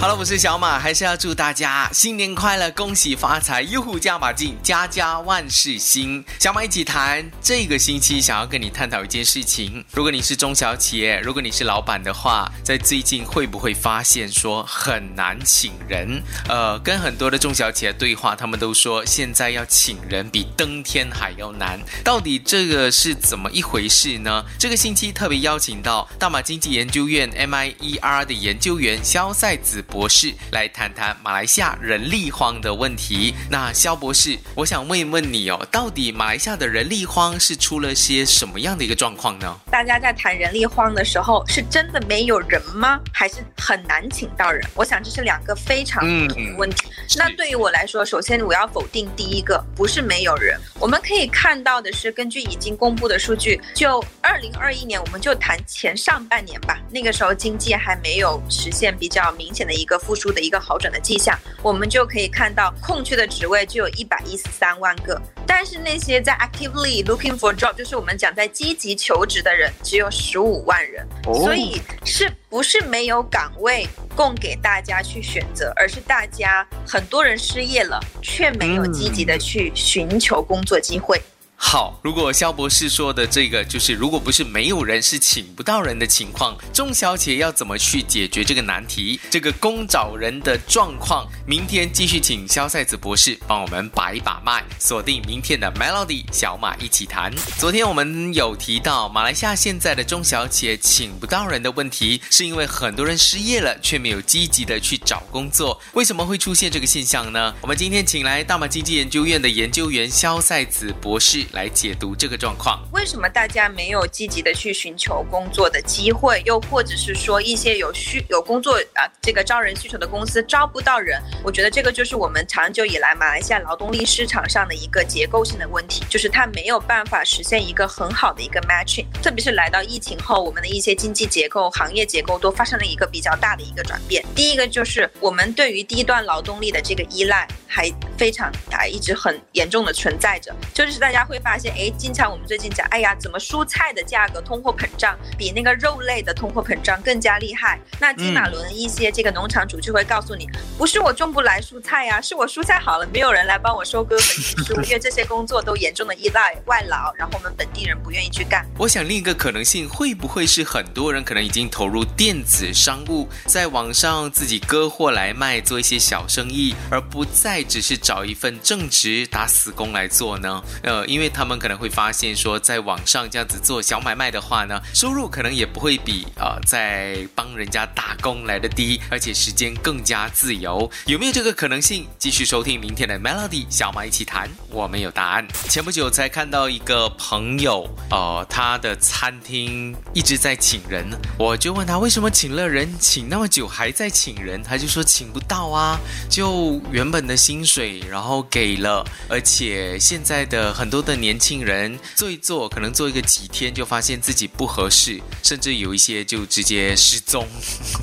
好了，我是小马，还是要祝大家新年快乐，恭喜发财，又加把劲，家家万事兴。小马一起谈，这个星期想要跟你探讨一件事情。如果你是中小企业，如果你是老板的话，在最近会不会发现说很难请人？呃，跟很多的中小企业对话，他们都说现在要请人比登天还要难。到底这个是怎么一回事呢？这个星期特别邀请到大马经济研究院 MIER 的研究员肖赛子。博士来谈谈马来西亚人力荒的问题。那肖博士，我想问一问你哦，到底马来西亚的人力荒是出了些什么样的一个状况呢？大家在谈人力荒的时候，是真的没有人吗？还是很难请到人？我想这是两个非常不同的问题。那对于我来说，首先我要否定第一个，不是没有人。我们可以看到的是，根据已经公布的数据，就二零二一年，我们就谈前上半年吧，那个时候经济还没有实现比较明显的一。一个复苏的一个好转的迹象，我们就可以看到空缺的职位就有一百一十三万个，但是那些在 actively looking for job，就是我们讲在积极求职的人，只有十五万人。所以是不是没有岗位供给大家去选择，而是大家很多人失业了，却没有积极的去寻求工作机会。好，如果肖博士说的这个就是，如果不是没有人，是请不到人的情况，中小企业要怎么去解决这个难题？这个工找人的状况，明天继续请肖赛子博士帮我们把一把脉，锁定明天的 Melody 小马一起谈。昨天我们有提到，马来西亚现在的中小企业请不到人的问题，是因为很多人失业了，却没有积极的去找工作。为什么会出现这个现象呢？我们今天请来大马经济研究院的研究员肖赛子博士。来解读这个状况，为什么大家没有积极的去寻求工作的机会，又或者是说一些有需有工作啊这个招人需求的公司招不到人？我觉得这个就是我们长久以来马来西亚劳动力市场上的一个结构性的问题，就是它没有办法实现一个很好的一个 matching。特别是来到疫情后，我们的一些经济结构、行业结构都发生了一个比较大的一个转变。第一个就是我们对于低端劳动力的这个依赖还非常啊一直很严重的存在着，就是大家会。会发现哎，经常我们最近讲，哎呀，怎么蔬菜的价格通货膨胀比那个肉类的通货膨胀更加厉害？那金马伦一些这个农场主就会告诉你，不是我种不来蔬菜呀，是我蔬菜好了，没有人来帮我收割和运输，因为这些工作都严重的依赖外劳，然后我们本地人不愿意去干。我想另一个可能性会不会是很多人可能已经投入电子商务，在网上自己割货来卖，做一些小生意，而不再只是找一份正职打死工来做呢？呃，因为。他们可能会发现说，在网上这样子做小买卖的话呢，收入可能也不会比呃在帮人家打工来的低，而且时间更加自由。有没有这个可能性？继续收听明天的 Melody 小马一起谈，我们有答案。前不久才看到一个朋友，呃，他的餐厅一直在请人，我就问他为什么请了人，请那么久还在请人，他就说请不到啊，就原本的薪水然后给了，而且现在的很多的。年轻人做一做，可能做一个几天就发现自己不合适，甚至有一些就直接失踪，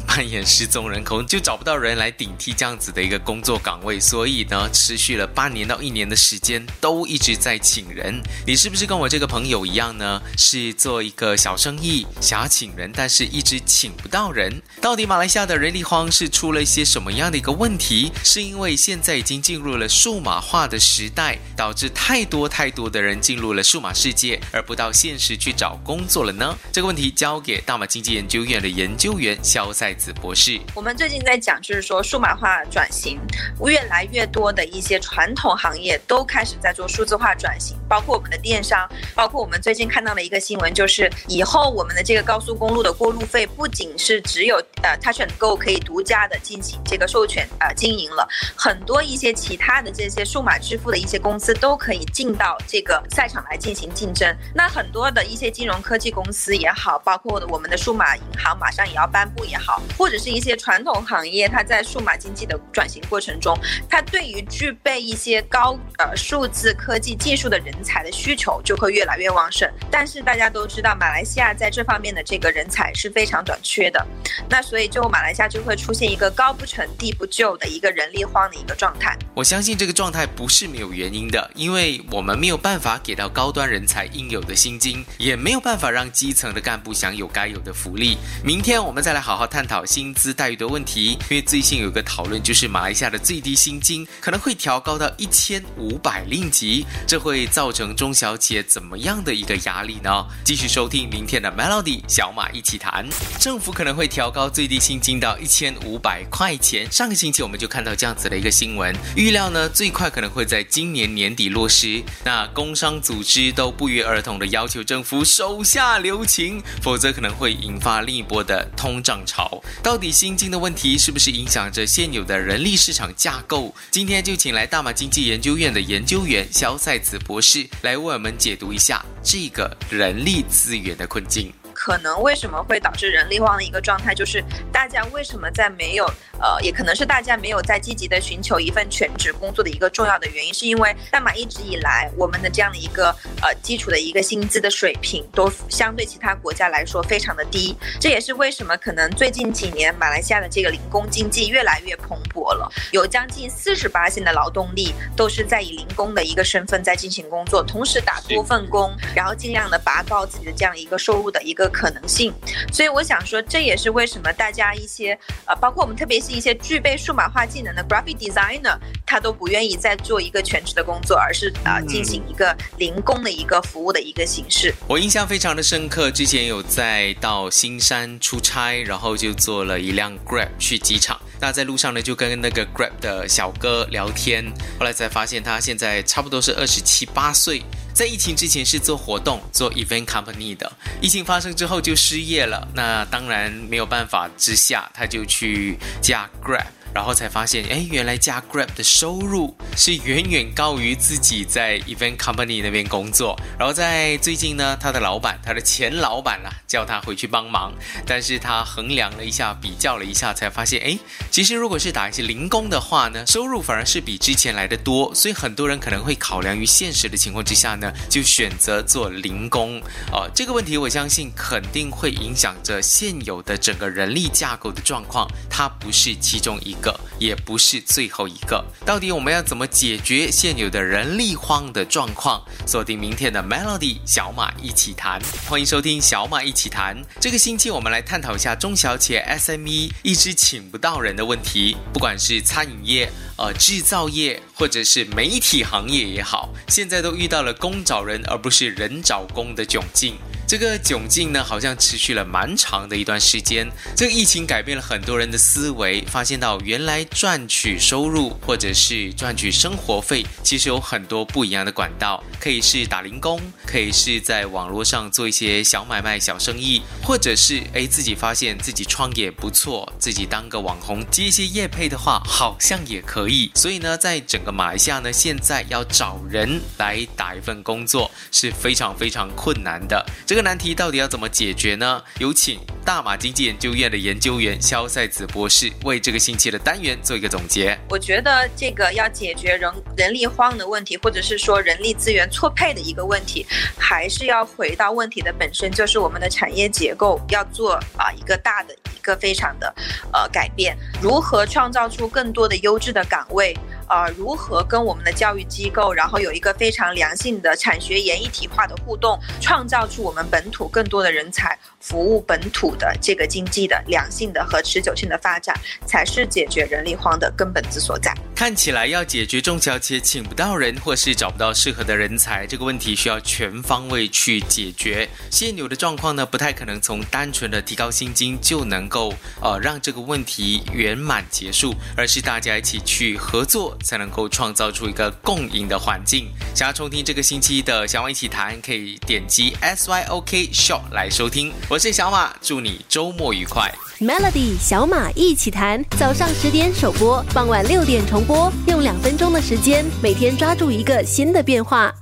扮演失踪人口，就找不到人来顶替这样子的一个工作岗位。所以呢，持续了半年到一年的时间，都一直在请人。你是不是跟我这个朋友一样呢？是做一个小生意，想要请人，但是一直请不到人。到底马来西亚的人力荒是出了一些什么样的一个问题？是因为现在已经进入了数码化的时代，导致太多太多的人。进入了数码世界，而不到现实去找工作了呢？这个问题交给大马经济研究院的研究员肖赛子博士。我们最近在讲，就是说数码化转型，越来越多的一些传统行业都开始在做数字化转型，包括我们的电商，包括我们最近看到的一个新闻，就是以后我们的这个高速公路的过路费，不仅是只有呃 Touch and Go 可以独家的进行这个授权呃经营了，很多一些其他的这些数码支付的一些公司都可以进到这个。赛场来进行竞争，那很多的一些金融科技公司也好，包括我们的数码银行马上也要颁布也好，或者是一些传统行业，它在数码经济的转型过程中，它对于具备一些高呃数字科技技术的人才的需求就会越来越旺盛。但是大家都知道，马来西亚在这方面的这个人才是非常短缺的，那所以就马来西亚就会出现一个高不成低不就的一个人力荒的一个状态。我相信这个状态不是没有原因的，因为我们没有办法。法给到高端人才应有的薪金，也没有办法让基层的干部享有该有的福利。明天我们再来好好探讨薪资待遇的问题，因为最近有个讨论，就是马来西亚的最低薪金可能会调高到一千五百令吉，这会造成中小企业怎么样的一个压力呢？继续收听明天的 Melody 小马一起谈，政府可能会调高最低薪金到一千五百块钱。上个星期我们就看到这样子的一个新闻，预料呢最快可能会在今年年底落实。那公工商组织都不约而同的要求政府手下留情，否则可能会引发另一波的通胀潮。到底薪金的问题是不是影响着现有的人力市场架构？今天就请来大马经济研究院的研究员肖赛子博士来为我们解读一下这个人力资源的困境。可能为什么会导致人力旺的一个状态，就是大家为什么在没有呃，也可能是大家没有在积极的寻求一份全职工作的一个重要的原因，是因为大马一直以来我们的这样的一个呃基础的一个薪资的水平都相对其他国家来说非常的低，这也是为什么可能最近几年马来西亚的这个零工经济越来越蓬勃了，有将近四十八线的劳动力都是在以零工的一个身份在进行工作，同时打多份工，然后尽量的拔高自己的这样一个收入的一个。可能性，所以我想说，这也是为什么大家一些呃，包括我们特别是一些具备数码化技能的 graphic designer，他都不愿意再做一个全职的工作，而是呃进行一个零工的一个服务的一个形式。我印象非常的深刻，之前有在到新山出差，然后就坐了一辆 grab 去机场。那在路上呢，就跟那个 grab 的小哥聊天，后来才发现他现在差不多是二十七八岁。在疫情之前是做活动、做 event company 的，疫情发生之后就失业了。那当然没有办法之下，他就去加 Grab。然后才发现，哎，原来加 Grab 的收入是远远高于自己在 Event Company 那边工作。然后在最近呢，他的老板，他的前老板啦，叫他回去帮忙。但是他衡量了一下，比较了一下，才发现，哎，其实如果是打一些零工的话呢，收入反而是比之前来的多。所以很多人可能会考量于现实的情况之下呢，就选择做零工。哦，这个问题我相信肯定会影响着现有的整个人力架构的状况，它不是其中一。个也不是最后一个，到底我们要怎么解决现有的人力荒的状况？锁定明天的 Melody 小马一起谈，欢迎收听小马一起谈。这个星期我们来探讨一下中小企业 SME 一直请不到人的问题，不管是餐饮业、呃制造业或者是媒体行业也好，现在都遇到了工找人而不是人找工的窘境。这个窘境呢，好像持续了蛮长的一段时间。这个疫情改变了很多人的思维，发现到原来赚取收入或者是赚取生活费，其实有很多不一样的管道，可以是打零工，可以是在网络上做一些小买卖、小生意，或者是哎自己发现自己创业不错，自己当个网红接一些业配的话，好像也可以。所以呢，在整个马来西亚呢，现在要找人来打一份工作是非常非常困难的。这个。难题到底要怎么解决呢？有请大马经济研究院的研究员肖赛子博士为这个星期的单元做一个总结。我觉得这个要解决人人力荒的问题，或者是说人力资源错配的一个问题，还是要回到问题的本身，就是我们的产业结构要做啊一个大的一个非常的呃改变，如何创造出更多的优质的岗岗位。呃，如何跟我们的教育机构，然后有一个非常良性的产学研一体化的互动，创造出我们本土更多的人才，服务本土的这个经济的良性的和持久性的发展，才是解决人力荒的根本之所在。看起来要解决中小企业请不到人，或是找不到适合的人才这个问题，需要全方位去解决。现有的状况呢，不太可能从单纯的提高薪金就能够呃让这个问题圆满结束，而是大家一起去合作。才能够创造出一个共赢的环境。想要重听这个星期的小马一起谈，可以点击 S Y O K Show 来收听。我是小马，祝你周末愉快。Melody 小马一起谈，早上十点首播，傍晚六点重播，用两分钟的时间，每天抓住一个新的变化。